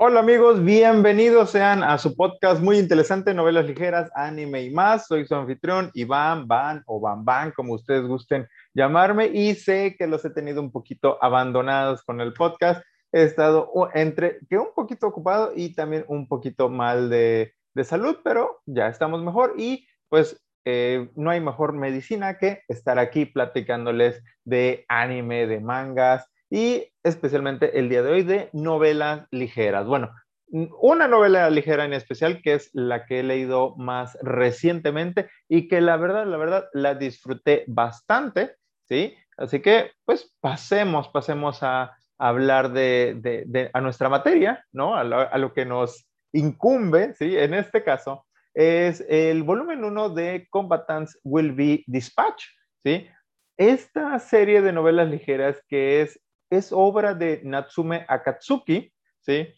Hola amigos, bienvenidos sean a su podcast muy interesante, novelas ligeras, anime y más. Soy su anfitrión Iván, Van o Van Van, como ustedes gusten llamarme, y sé que los he tenido un poquito abandonados con el podcast. He estado entre que un poquito ocupado y también un poquito mal de, de salud, pero ya estamos mejor y pues eh, no hay mejor medicina que estar aquí platicándoles de anime, de mangas, y especialmente el día de hoy de novelas ligeras. Bueno, una novela ligera en especial que es la que he leído más recientemente y que la verdad, la verdad, la disfruté bastante, ¿sí? Así que, pues, pasemos, pasemos a, hablar de, a nuestra materia, ¿no? A lo, a lo, que nos incumbe, ¿sí? En este caso, es el volumen 1 de Combatants Will Be Dispatch, ¿sí? Esta serie de novelas ligeras que es es obra de Natsume Akatsuki, ¿sí?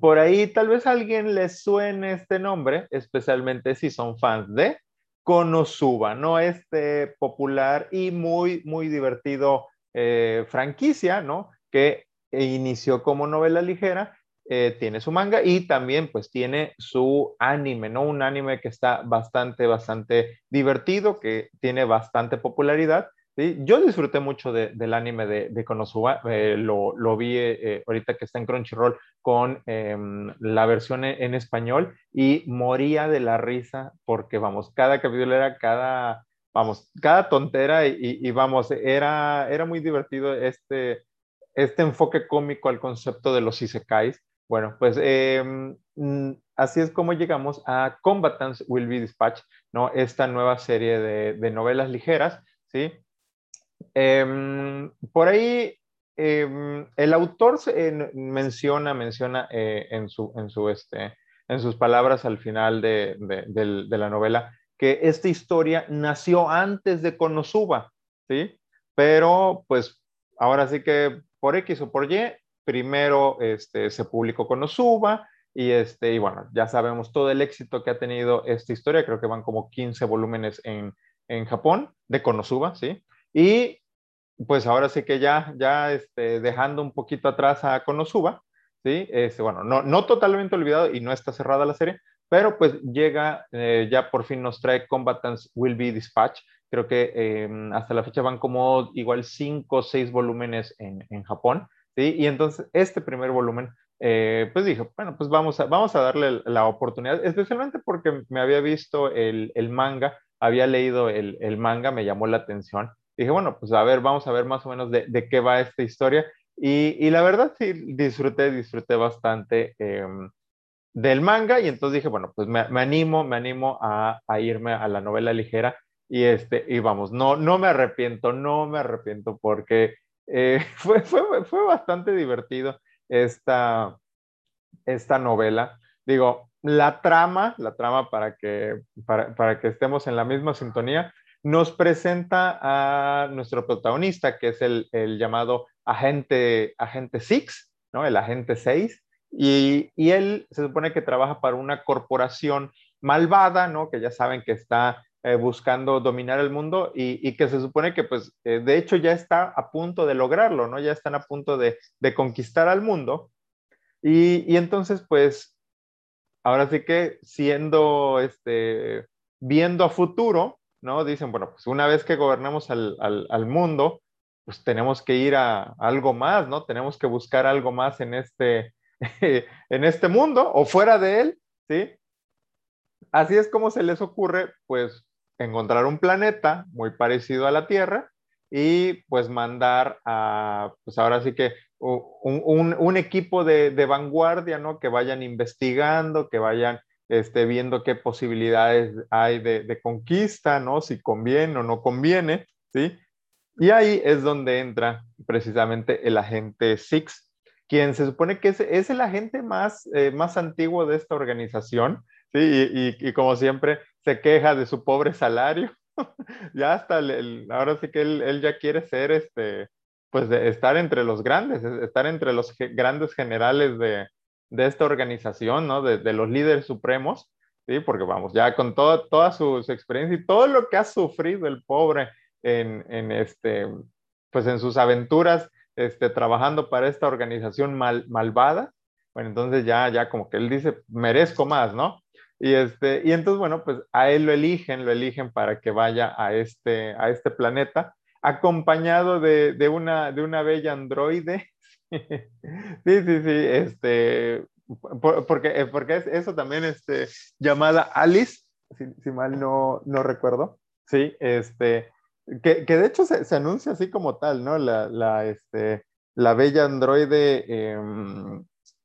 Por ahí tal vez a alguien les suene este nombre, especialmente si son fans de Konosuba, ¿no? Este popular y muy, muy divertido eh, franquicia, ¿no? Que inició como novela ligera, eh, tiene su manga y también pues tiene su anime, ¿no? Un anime que está bastante, bastante divertido, que tiene bastante popularidad yo disfruté mucho del anime de, Konosuba, eh, lo, vi eh, ahorita que está en Crunchyroll con em, la versión e, en, español y moría de la risa porque, vamos, cada capítulo era cada, vamos, cada tontera y, vamos, era, era muy divertido este, este enfoque cómico al concepto de los isekais. Bueno, pues em, mm, así es como llegamos a Combatants Will Be Dispatched, ¿no? Esta nueva serie de, de novelas ligeras, ¿sí? Em, por ahí em, el autor menciona, menciona eh, en, su, en, su, este, en sus palabras al final de, de, la novela que esta historia nació antes de Konosuba, ¿sí? Pero pues ahora sí que por X o por Y, primero este, se publicó Konosuba y, este, y bueno, ya sabemos todo el éxito que ha tenido esta historia, creo que van como 15 volúmenes en, en Japón de Konosuba, ¿sí? Y pues ahora sí que ya, ya este, dejando un poquito atrás a Konosuba, ¿sí? Este, bueno, no, no totalmente olvidado y no está cerrada la serie, pero pues llega, eh, ya por fin nos trae Combatants Will Be Dispatch. Creo que em, hasta la fecha van como igual cinco o seis volúmenes en, en, Japón, ¿sí? Y entonces este primer volumen, eh, pues dije, bueno, pues vamos a, vamos a darle la oportunidad, especialmente porque me había visto el, el manga, había leído el, el manga, me llamó la atención dije, bueno, pues a ver, vamos a ver más o menos de, de qué va esta historia. Y, y, la verdad sí, disfruté, disfruté bastante em, del manga y entonces dije, bueno, pues me, me animo, me animo a, a, irme a la novela ligera y, este, y vamos, no, no me arrepiento, no me arrepiento porque eh, fue, fue, fue, bastante divertido esta, esta novela. Digo, la trama, la trama para que, para, para que estemos en la misma sintonía, nos presenta a nuestro protagonista, que es el, llamado agente, agente Six, ¿no? El agente 6, y, él se supone que trabaja para una corporación malvada, ¿no? Que ya saben que está eh, buscando dominar el mundo y, que se supone que, pues, eh, de hecho ya está a punto de lograrlo, ¿no? Ya están a punto de, conquistar al mundo. Y, y, entonces, pues, ahora sí que siendo, este, viendo a futuro, ¿no? Dicen, bueno, pues una vez que gobernamos al, al, mundo, pues tenemos que ir a, algo más, ¿no? Tenemos que buscar algo más en este, en este mundo o fuera de él, ¿sí? Así es como se les ocurre, pues, encontrar un planeta muy parecido a la Tierra y pues mandar a, pues ahora sí que un, un, un equipo de, de, vanguardia, ¿no? Que vayan investigando, que vayan este, viendo qué posibilidades hay de, conquista, ¿no? Si conviene o no conviene, ¿sí? Y ahí es donde entra precisamente el agente Six, quien se supone que es, el agente más, eh, más antiguo de esta organización, ¿sí? Y, y, como siempre se queja de su pobre salario. ya hasta, el, ahora sí que él, él, ya quiere ser, este, pues, de estar entre los grandes, estar entre los grandes generales de, de esta organización, ¿no? De, los líderes supremos, ¿sí? Porque vamos, ya con todo, toda su, experiencia y todo lo que ha sufrido el pobre en, este, pues en sus aventuras, este, trabajando para esta organización mal, malvada, Bueno, entonces ya, ya como que él dice, merezco más, ¿no? Y, este, y entonces, bueno, pues a él lo eligen, lo eligen para que vaya a este, a este planeta, acompañado de, de una, de una bella androide. sí, sí, sí, este, porque, eh, porque es eso también, este, llamada Alice, si, mal no, no recuerdo, sí, este, que, que de hecho se, se, anuncia así como tal, ¿no? La, la, este, la bella androide, eh,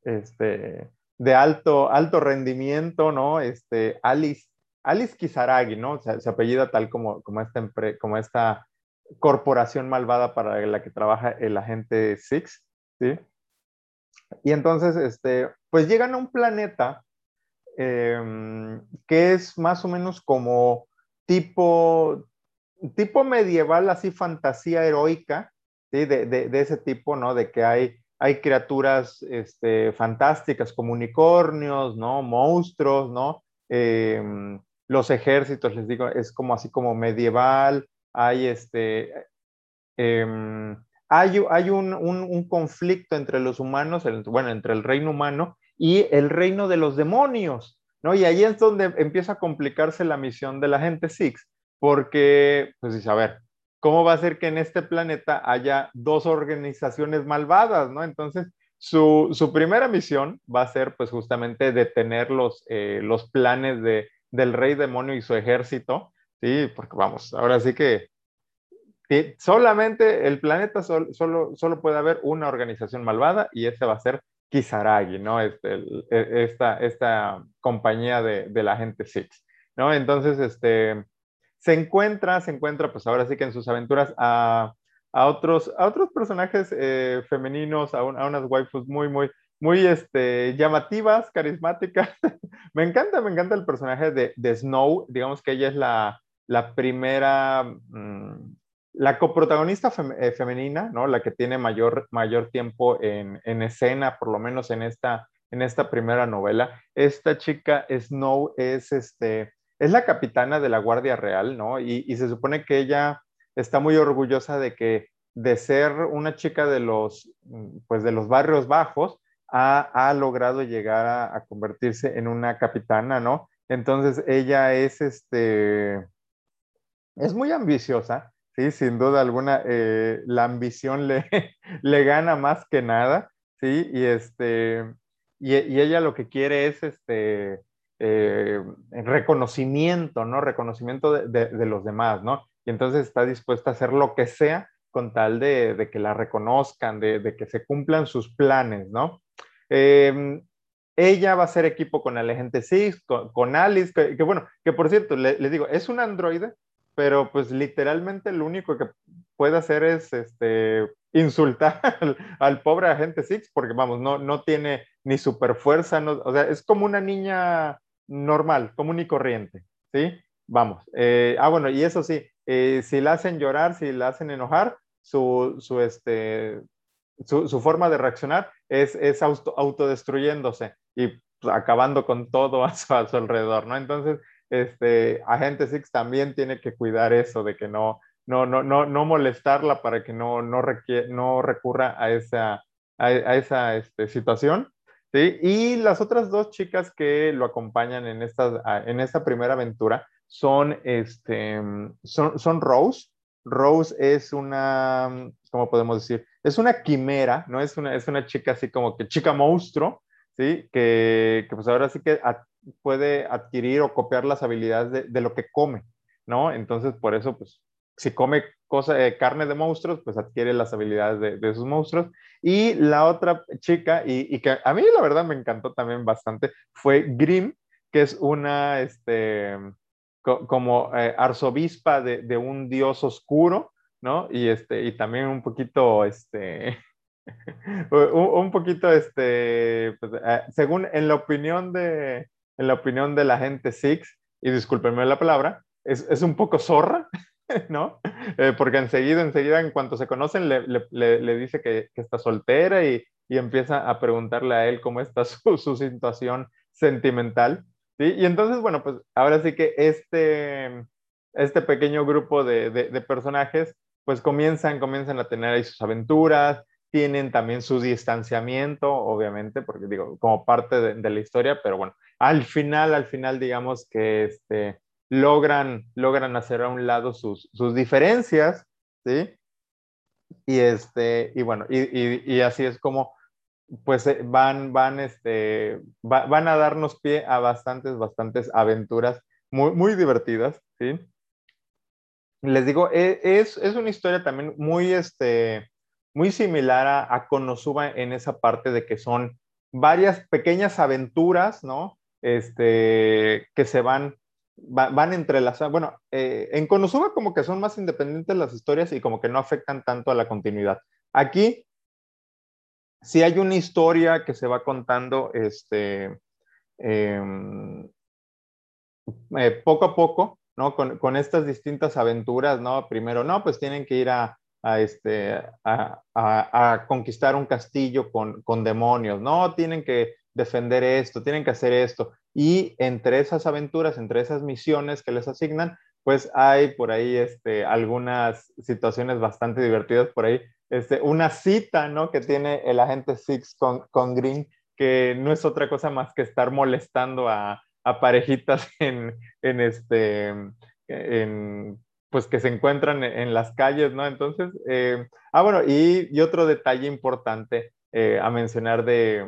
este, de alto, alto rendimiento, ¿no? Este, Alice, Alice Kizaragi, ¿no? se apellida tal como, como, esta, como esta corporación malvada para la que trabaja el agente Six, ¿sí? Y entonces, este, pues llegan a un planeta em, que es más o menos como tipo, tipo medieval, así fantasía heroica, ¿sí? de, de, de, ese tipo, ¿no? De que hay, hay criaturas este, fantásticas como unicornios, ¿no? Monstruos, ¿no? Em, los ejércitos, les digo, es como así como medieval, hay este... Em, hay, hay un, un, conflicto entre los humanos, bueno, entre el reino humano y el reino de los demonios, ¿no? Y ahí es donde empieza a complicarse la misión de la gente Six, porque, pues dice, a ver, ¿cómo va a ser que en este planeta haya dos organizaciones malvadas, ¿no? Entonces, su, su primera misión va a ser, pues, justamente detener los, eh, los planes de, del rey demonio y su ejército, ¿sí? Porque, vamos, ahora sí que solamente el planeta solo, solo puede haber una organización malvada y ese va a ser Kisaragi, ¿no? Este, e, esta, esta compañía de, de, la gente Six, ¿no? Entonces, este, se encuentra, se encuentra, pues ahora sí que en sus aventuras a, a otros, a otros personajes eh, femeninos, a, unas waifus muy, muy, muy este, llamativas, carismáticas. me encanta, me encanta el personaje de, de Snow, digamos que ella es la, la primera... Mmm, la coprotagonista eh, femenina, ¿no? La que tiene mayor, mayor tiempo en, en, escena, por lo menos en esta, en esta primera novela. Esta chica Snow es, este, es la capitana de la Guardia Real, ¿no? Y, se supone que ella está muy orgullosa de que de ser una chica de los, pues de los barrios bajos, ha, ha logrado llegar a, a, convertirse en una capitana, ¿no? Entonces ella es, este, es muy ambiciosa, Sí, sin duda alguna, eh, la ambición le, le gana más que nada, ¿sí? Y, este, y, ella lo que quiere es este, eh, reconocimiento, ¿no? Reconocimiento de, de, los demás, ¿no? Y entonces está dispuesta a hacer lo que sea con tal de, de que la reconozcan, de, que se cumplan sus planes, ¿no? Eh, ella va a ser equipo con el agente con, con Alice, que, que, bueno, que por cierto, le, le digo, es un androide, pero pues literalmente lo único que puede hacer es este, insultar al, al, pobre agente Six, porque vamos, no, no tiene ni super fuerza, no, o sea, es como una niña normal, común y corriente, ¿sí? Vamos. Eh, ah, bueno, y eso sí, eh, si la hacen llorar, si la hacen enojar, su, su, este, su, su forma de reaccionar es, es auto, autodestruyéndose y acabando con todo a su, a su alrededor, ¿no? Entonces, este, Agente Six también tiene que cuidar eso de que no, no, no, no, no molestarla para que no, no, no recurra a esa, a, esa este, situación. Y las otras dos chicas que lo acompañan en esta, en esta primera aventura son, este, son, son Rose. Rose es una, ¿cómo podemos decir? Es una quimera, ¿no? Es una, es una chica así como que chica monstruo, ¿sí? Que, que pues ahora sí que puede adquirir o copiar las habilidades de, lo que come, ¿no? Entonces, por eso, pues, si come cosa, eh, carne de monstruos, pues adquiere las habilidades de, de esos monstruos. Y la otra chica, y, que a mí la verdad me encantó también bastante, fue Grim, que es una, este, co como eh, arzobispa de, un dios oscuro, ¿no? Y, este, y también un poquito, este, un, un, poquito, este, pues, eh, según en la opinión de, en la opinión de la gente Six, y discúlpenme la palabra, es, es un poco zorra, ¿no? Eh, porque enseguida, enseguida, en cuanto se conocen, le, le, le dice que, que, está soltera y, y, empieza a preguntarle a él cómo está su, su situación sentimental. ¿sí? Y entonces, bueno, pues ahora sí que este, este pequeño grupo de, de, de personajes, pues comienzan, comienzan a tener ahí sus aventuras, tienen también su distanciamiento, obviamente, porque digo, como parte de, la historia, pero bueno, al final, al final, digamos que este, logran, logran hacer a un lado sus, sus diferencias, ¿sí? Y, este, y bueno, y, y, así es como pues eh, van, van, este, van a darnos pie a bastantes, bastantes aventuras muy, muy divertidas, ¿sí? Les digo, e, es, es una historia también muy, este, muy similar a, a, Konosuba en esa parte de que son varias pequeñas aventuras, ¿no? Este, que se van, van entrelazadas. Bueno, eh, en Konosuba como que son más independientes las historias y como que no afectan tanto a la continuidad. Aquí, si hay una historia que se va contando, este, em, eh, poco a poco, ¿no? Con, estas distintas aventuras, ¿no? Primero, no, pues tienen que ir a, a, este, a, conquistar un castillo con, con, demonios, no, tienen que defender esto, tienen que hacer esto. Y entre esas aventuras, entre esas misiones que les asignan, pues hay por ahí este, algunas situaciones bastante divertidas por ahí. Este, una cita, ¿no? Que tiene el agente Six con, con Green, que no es otra cosa más que estar molestando a, a parejitas en, en, este, en, pues que se encuentran en, las calles, ¿no? Entonces, eh, ah, bueno, y, y, otro detalle importante eh, a mencionar de,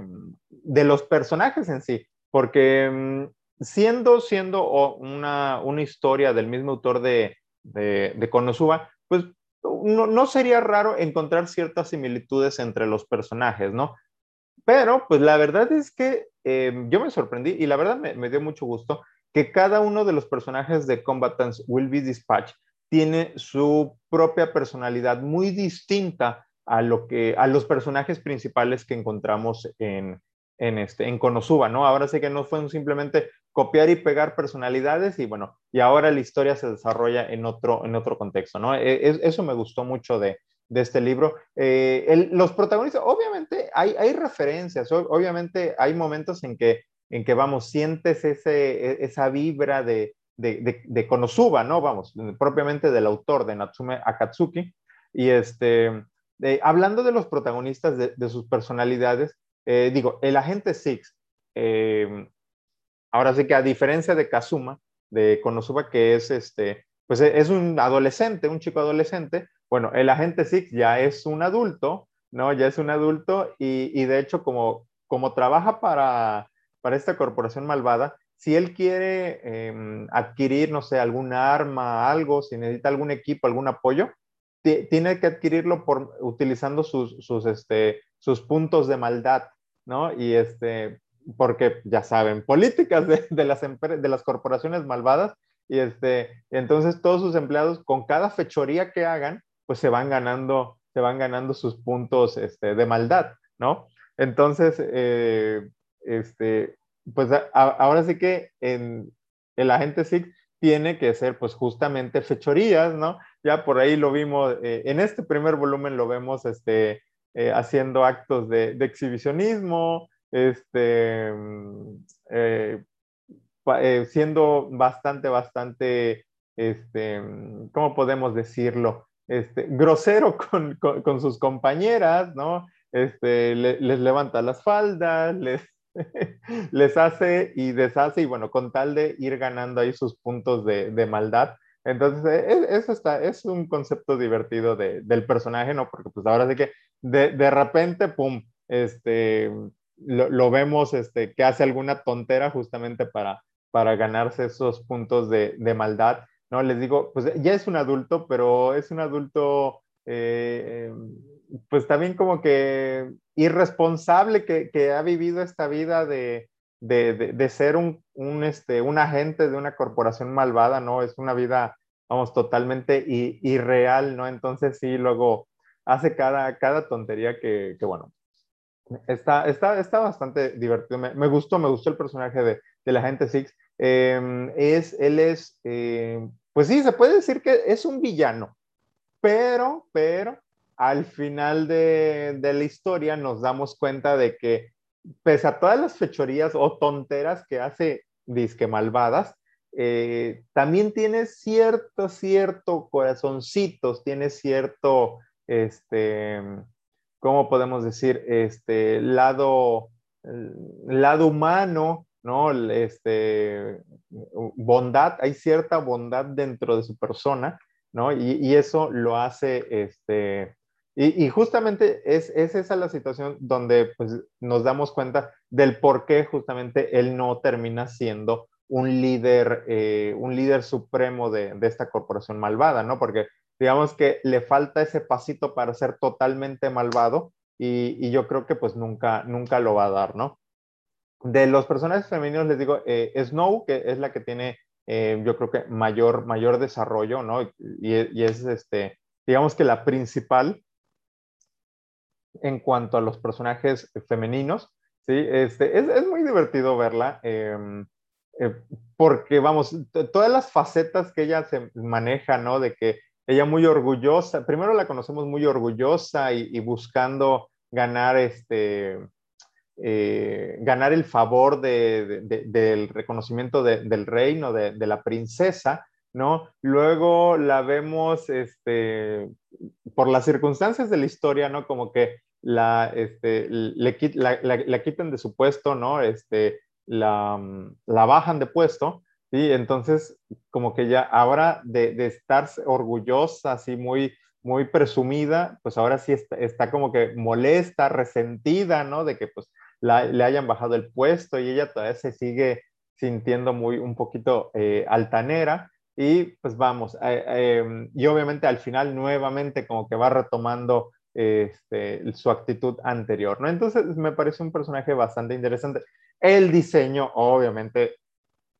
de, los personajes en sí, porque mm, siendo, siendo una, una historia del mismo autor de, de, de Konosuba, pues no, no, sería raro encontrar ciertas similitudes entre los personajes, ¿no? Pero, pues la verdad es que eh, yo me sorprendí y la verdad me, me, dio mucho gusto que cada uno de los personajes de Combatants Will Be Dispatched tiene su propia personalidad muy distinta a, lo que, a los personajes principales que encontramos en, en, este, en Konosuba, ¿no? Ahora sí que no fue simplemente copiar y pegar personalidades y bueno, y ahora la historia se desarrolla en otro, en otro contexto, ¿no? E, eso me gustó mucho de, de este libro. Eh, los protagonistas, obviamente hay, hay referencias, obviamente hay momentos en que, en que vamos, sientes ese, e, esa vibra de, de, de, Konosuba, ¿no? Vamos, propiamente del autor de Natsume Akatsuki. Y este, hablando de los protagonistas, de, sus personalidades, eh, digo, el agente Six, eh, ahora sí que a diferencia de Kazuma, de Konosuba, que es este, pues es un adolescente, un chico adolescente, bueno, el agente Six ya es un adulto, ¿no? Ya es un adulto y, y de hecho como, como trabaja para, para esta corporación malvada, si él quiere eh, adquirir, no sé, alguna arma, algo, si necesita algún equipo, algún apoyo, tiene que adquirirlo utilizando sus, sus, este, sus puntos de maldad, ¿no? Y este, porque ya saben, políticas de, de las, de las corporaciones malvadas, y este, entonces todos sus empleados, con cada fechoría que hagan, pues se van ganando, se van ganando sus puntos este, de maldad, ¿no? Entonces, eh, este, pues ahora sí que en el agente SIG tiene que ser pues justamente fechorías, ¿no? Ya por ahí lo vimos, eh, en este primer volumen lo vemos este, eh, haciendo actos de, exhibicionismo, este, mm, eh, siendo bastante, bastante, este, mm, ¿cómo podemos decirlo? Este, grosero con, con, con sus compañeras, ¿no? Este, le, les levanta las faldas, les, les hace y deshace y bueno, con tal de ir ganando ahí sus puntos de, maldad. Entonces, e, eso está, es un concepto divertido de, del personaje, ¿no? Porque pues ahora sí que de, de repente, pum, este, lo, vemos este, que hace alguna tontera justamente para, para ganarse esos puntos de, maldad, ¿no? Les digo, pues ya es un adulto, pero es un adulto, eh, pues también como que irresponsable que, que ha vivido esta vida de, de, de, ser un, un, este, un agente de una corporación malvada, ¿no? Es una vida, vamos, totalmente irreal, ¿no? Entonces sí, luego hace cada, cada tontería que, que bueno, está, está, está bastante divertido. Me, me, gustó, me gustó el personaje de, de la agente Six. Eh, es, él es, eh, pues sí, se puede decir que es un villano, pero, pero, al final de, de, la historia nos damos cuenta de que pese a todas las fechorías o tonteras que hace disque malvadas, eh, también tiene cierto, cierto corazoncitos, tiene cierto, este, ¿cómo podemos decir? Este lado, lado humano, ¿no? Este, bondad, hay cierta bondad dentro de su persona, ¿no? Y, eso lo hace, este, y, justamente es, es, esa la situación donde pues, nos damos cuenta del por qué justamente él no termina siendo un líder, eh, un líder supremo de, de, esta corporación malvada, ¿no? Porque digamos que le falta ese pasito para ser totalmente malvado y, y yo creo que pues nunca, nunca lo va a dar, ¿no? De los personajes femeninos les digo, eh, Snow, que es la que tiene, eh, yo creo que mayor, mayor desarrollo, ¿no? Y, es, este, digamos que la principal en cuanto a los personajes femeninos, ¿sí? Este, es, muy divertido verla, em, eh, porque, vamos, todas las facetas que ella se maneja, ¿no? De que ella muy orgullosa, primero la conocemos muy orgullosa y, buscando ganar este eh, ganar el favor del reconocimiento del reino, de, la princesa, ¿no? Luego la vemos, este, por las circunstancias de la historia, ¿no? Como que la, este, le, la, quitan de su puesto, ¿no? Este, la, la bajan de puesto, ¿sí? Entonces, como que ya ahora de, de estar orgullosa, así muy, muy presumida, pues ahora sí está, está, como que molesta, resentida, ¿no? De que pues le hayan bajado el puesto y ella todavía se sigue sintiendo muy un poquito eh, altanera y pues vamos, eh, em, y obviamente al final nuevamente como que va retomando este, su actitud anterior, ¿no? Entonces me parece un personaje bastante interesante. El diseño, obviamente,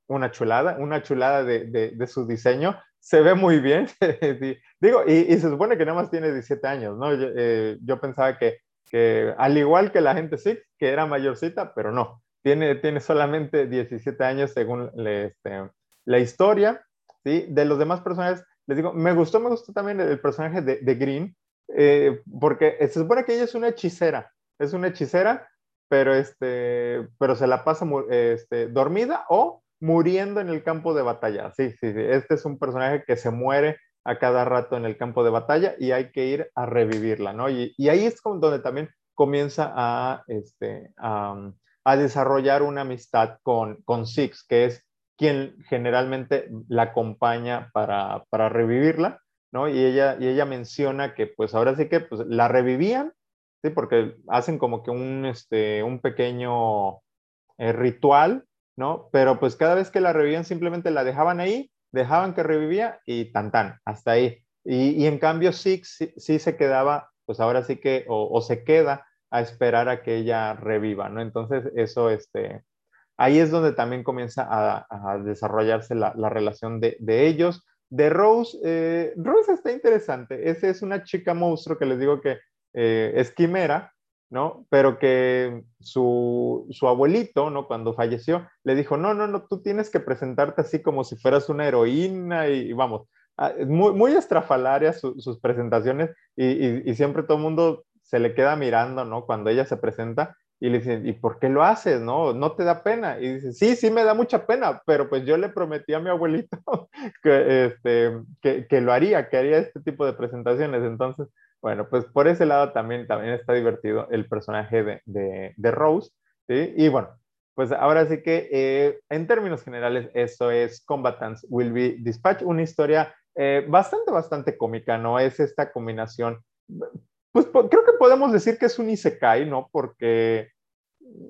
una chulada, una chulada de, de, su diseño, se ve muy bien, digo, y, y, se supone que nada más tiene 17 años, ¿no? Yo, eh, yo pensaba que que al igual que la gente sí, que era mayorcita, pero no, tiene, tiene solamente 17 años según este, la historia, ¿sí? De los demás personajes, les digo, me gustó, me gustó también el personaje de, Green, eh, porque se supone que ella es una hechicera, es una hechicera, pero, este, pero se la pasa este, dormida o muriendo en el campo de batalla. Sí, sí, sí, este es un personaje que se muere a cada rato en el campo de batalla y hay que ir a revivirla, ¿no? Y, ahí es donde también comienza a, este, a, desarrollar una amistad con, con Six, que es quien generalmente la acompaña para, para revivirla, ¿no? Y ella, y ella menciona que pues ahora sí que pues, la revivían, ¿sí? Porque hacen como que un, este, un pequeño eh, ritual, ¿no? Pero pues cada vez que la revivían simplemente la dejaban ahí dejaban que revivía y tan tan, hasta ahí. Y, en cambio Six sí, se quedaba, pues ahora sí que, o, se queda a esperar a que ella reviva, ¿no? Entonces eso, este, ahí es donde también comienza a, desarrollarse la, relación de, ellos. De Rose, eh, Rose está interesante. Esa es una chica monstruo que les digo que eh, es quimera, ¿no? Pero que su, abuelito, ¿no? Cuando falleció, le dijo, no, no, no, tú tienes que presentarte así como si fueras una heroína y, vamos, ah, muy, muy estrafalarias sus presentaciones y, siempre todo el mundo se le queda mirando, ¿no? Cuando ella se presenta y le dicen, ¿y por qué lo haces? ¿No? ¿No te da pena? Y dice, sí, sí me da mucha pena, pero pues yo le prometí a mi abuelito que, este, que, que lo haría, que haría este tipo de presentaciones. Entonces, bueno, pues por ese lado también, también está divertido el personaje de, de, Rose. ¿sí? Y bueno, pues ahora sí que eh, en términos generales eso es Combatants Will Be Dispatch, una historia eh, bastante, bastante cómica, ¿no? Es esta combinación, pues creo que podemos decir que es un isekai, ¿no? Porque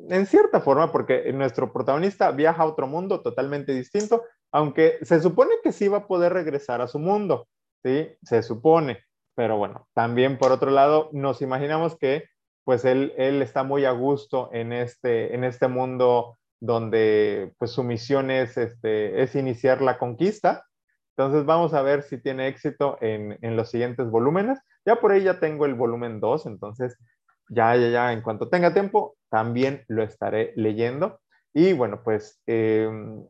en cierta forma, porque nuestro protagonista viaja a otro mundo totalmente distinto, aunque se supone que sí va a poder regresar a su mundo, ¿sí? Se supone. Pero bueno, también por otro lado, nos imaginamos que pues él, él está muy a gusto en este, en este mundo donde pues su misión es, este, es iniciar la conquista. Entonces vamos a ver si tiene éxito en, en los siguientes volúmenes. Ya por ahí ya tengo el volumen 2, entonces ya, ya, ya, en cuanto tenga tiempo, también lo estaré leyendo. Y bueno, pues em,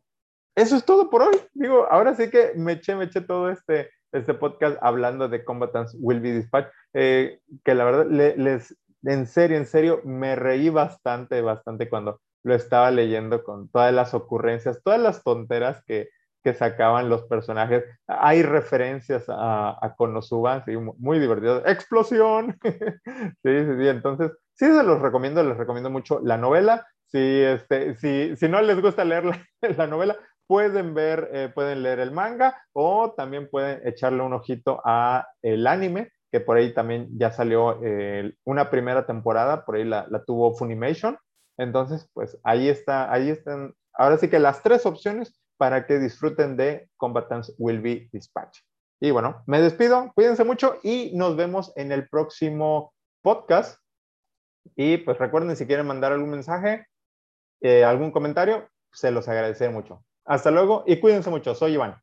eso es todo por hoy. Digo, ahora sí que me eché, me eché todo este, este podcast hablando de Combatants Will Be Dispatch, eh, que la verdad, les, en serio, en serio, me reí bastante, bastante cuando lo estaba leyendo con todas las ocurrencias, todas las tonteras que, que sacaban los personajes. Hay referencias a, a Konosuba, sí, muy divertido. ¡Explosión! sí, sí, sí. Entonces, sí se los recomiendo, les recomiendo mucho la novela. Si, este, si, si no les gusta leer la, la novela, pueden ver, eh, pueden leer el manga o también pueden echarle un ojito a el anime, que por ahí también ya salió una primera temporada, por ahí la, la, tuvo Funimation. Entonces, pues ahí está, ahí están, ahora sí que las tres opciones para que disfruten de Combatants Will Be Dispatch. Y bueno, me despido, cuídense mucho y nos vemos en el próximo podcast. Y pues recuerden, si quieren mandar algún mensaje, eh, algún comentario, se los agradeceré mucho. Hasta luego y cuídense mucho. Soy Iván.